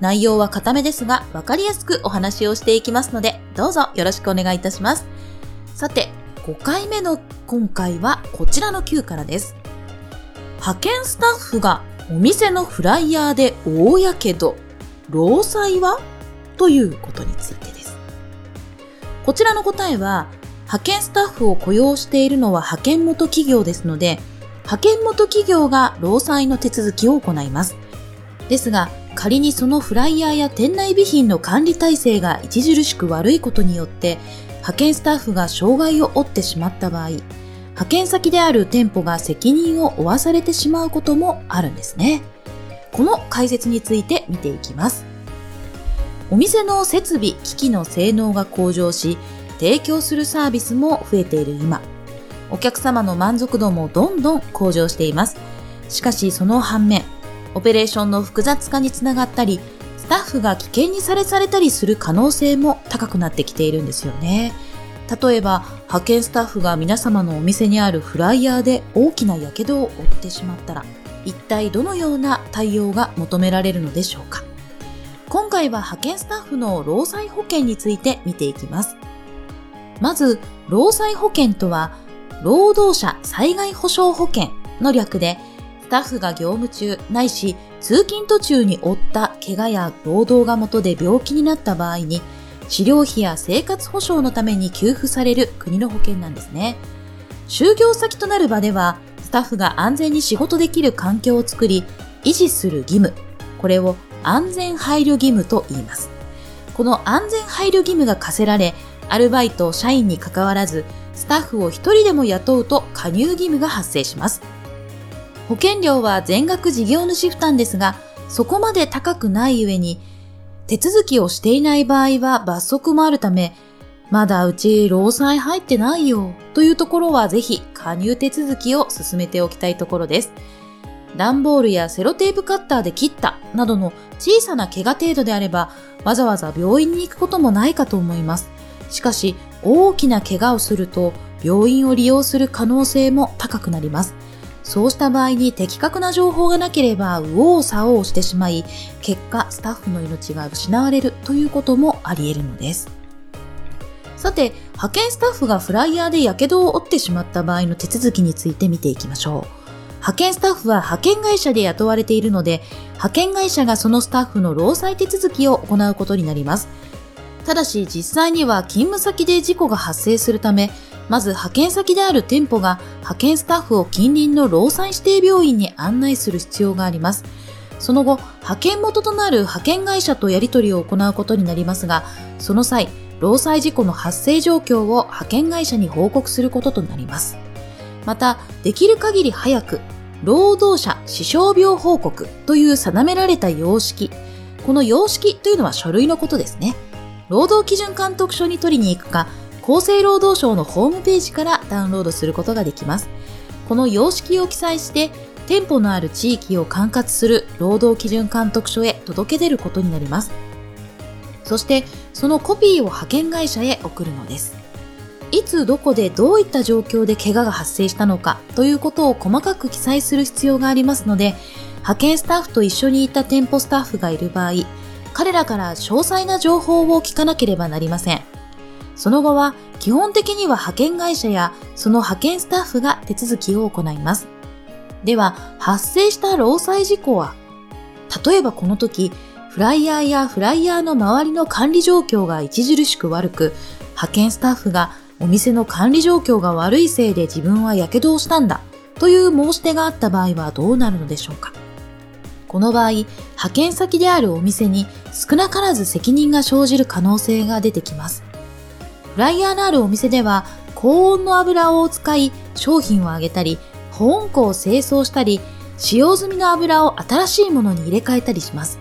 内容は固めですが分かりやすくお話をしていきますのでどうぞよろしくお願いいたします。さて、5回目の今回はこちらの9からです。派遣スタッフがお店のフライヤーで大やけど、労災は？ということについてです。こちらの答えは、派遣スタッフを雇用しているのは派遣元企業ですので、派遣元企業が労災の手続きを行います。ですが、仮にそのフライヤーや店内備品の管理体制が著しく悪いことによって、派遣スタッフが障害を負ってしまった場合、派遣先である店舗が責任を負わされてしまうこともあるんですね。この解説について見ていきます。お店の設備、機器の性能が向上し、提供するサービスも増えている今、お客様の満足度もどんどん向上しています。しかしその反面、オペレーションの複雑化につながったり、スタッフが危険にされされたりする可能性も高くなってきているんですよね。例えば、派遣スタッフが皆様のお店にあるフライヤーで大きな火傷を負ってしまったら、一体どのような対応が求められるのでしょうか。今回は派遣スタッフの労災保険について見ていきます。まず、労災保険とは、労働者災害保障保険の略で、タッフが業務中ないし通勤途中に負った怪我や労働が元で病気になった場合に、治療費や生活保障のために給付される国の保険なんですね。就業先となる場では、スタッフが安全に仕事できる環境を作り、維持する義務。これを安全配慮義務と言います。この安全配慮義務が課せられ、アルバイト、社員に関わらず、スタッフを一人でも雇うと加入義務が発生します。保険料は全額事業主負担ですが、そこまで高くない上に、手続きをしていない場合は罰則もあるため、まだうち労災入ってないよというところはぜひ加入手続きを進めておきたいところです。段ボールやセロテープカッターで切ったなどの小さな怪我程度であればわざわざ病院に行くこともないかと思います。しかし大きな怪我をすると病院を利用する可能性も高くなります。そうした場合に的確な情報がなければ右往左往してしまい、結果スタッフの命が失われるということもあり得るのです。さて、派遣スタッフがフライヤーで火傷を負ってしまった場合の手続きについて見ていきましょう。派遣スタッフは派遣会社で雇われているので、派遣会社がそのスタッフの労災手続きを行うことになります。ただし実際には勤務先で事故が発生するため、まず派遣先である店舗が派遣スタッフを近隣の労災指定病院に案内する必要があります。その後、派遣元となる派遣会社とやり取りを行うことになりますが、その際、労災事故の発生状況を派遣会社に報告することとなります。また、できる限り早く、労働者死傷病報告という定められた様式、この様式というのは書類のことですね。労働基準監督署に取りに行くか、厚生労働省のホームページからダウンロードすることができます。この様式を記載して、店舗のある地域を管轄する労働基準監督署へ届け出ることになります。そして、そのコピーを派遣会社へ送るのです。いつどこでどういった状況で怪我が発生したのかということを細かく記載する必要がありますので、派遣スタッフと一緒に行った店舗スタッフがいる場合、彼らから詳細な情報を聞かなければなりません。その後は基本的には派遣会社やその派遣スタッフが手続きを行います。では、発生した労災事故は例えばこの時、フライヤーやフライヤーの周りの管理状況が著しく悪く、派遣スタッフがお店の管理状況が悪いせいで自分は火傷をしたんだという申し出があった場合はどうなるのでしょうかこの場合、派遣先であるお店に少なからず責任が生じる可能性が出てきます。フライヤーのあるお店では、高温の油を使い商品を揚げたり、保温庫を清掃したり、使用済みの油を新しいものに入れ替えたりします。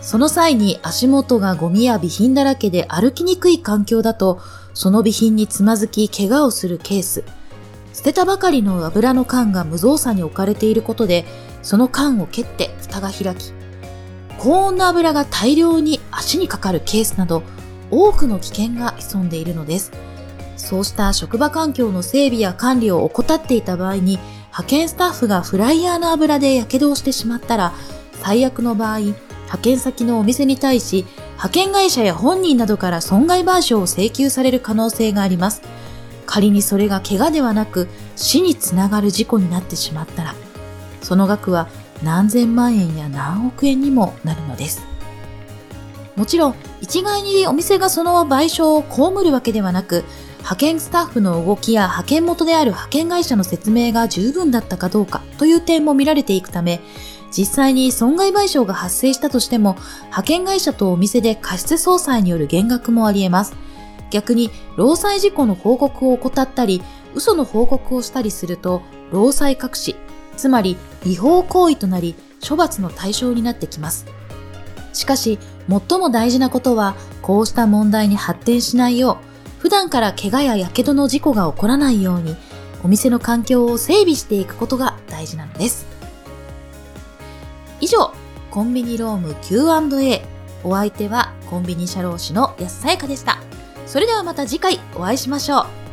その際に足元がゴミや備品だらけで歩きにくい環境だと、その備品につまずき怪我をするケース。捨てたばかりの油の缶が無造作に置かれていることで、その缶を蹴って蓋が開き、高温の油が大量に足にかかるケースなど、多くの危険が潜んでいるのです。そうした職場環境の整備や管理を怠っていた場合に、派遣スタッフがフライヤーの油で火傷をしてしまったら、最悪の場合、派遣先のお店に対し、派遣会社や本人などから損害賠償を請求される可能性があります。仮にそれが怪我ではなく死につながる事故になってしまったら、その額は何千万円や何億円にもなるのです。もちろん、一概にお店がその賠償を被るわけではなく、派遣スタッフの動きや派遣元である派遣会社の説明が十分だったかどうかという点も見られていくため、実際に損害賠償が発生したとしても、派遣会社とお店で過失総裁による減額もあり得ます。逆に、労災事故の報告を怠ったり、嘘の報告をしたりすると、労災隠し、つまり違法行為となり、処罰の対象になってきます。しかし、最も大事なことは、こうした問題に発展しないよう、普段から怪我や火傷の事故が起こらないように、お店の環境を整備していくことが大事なのです。以上、コンビニローム Q&A。お相手はコンビニ社労士の安さやかでした。それではまた次回お会いしましょう。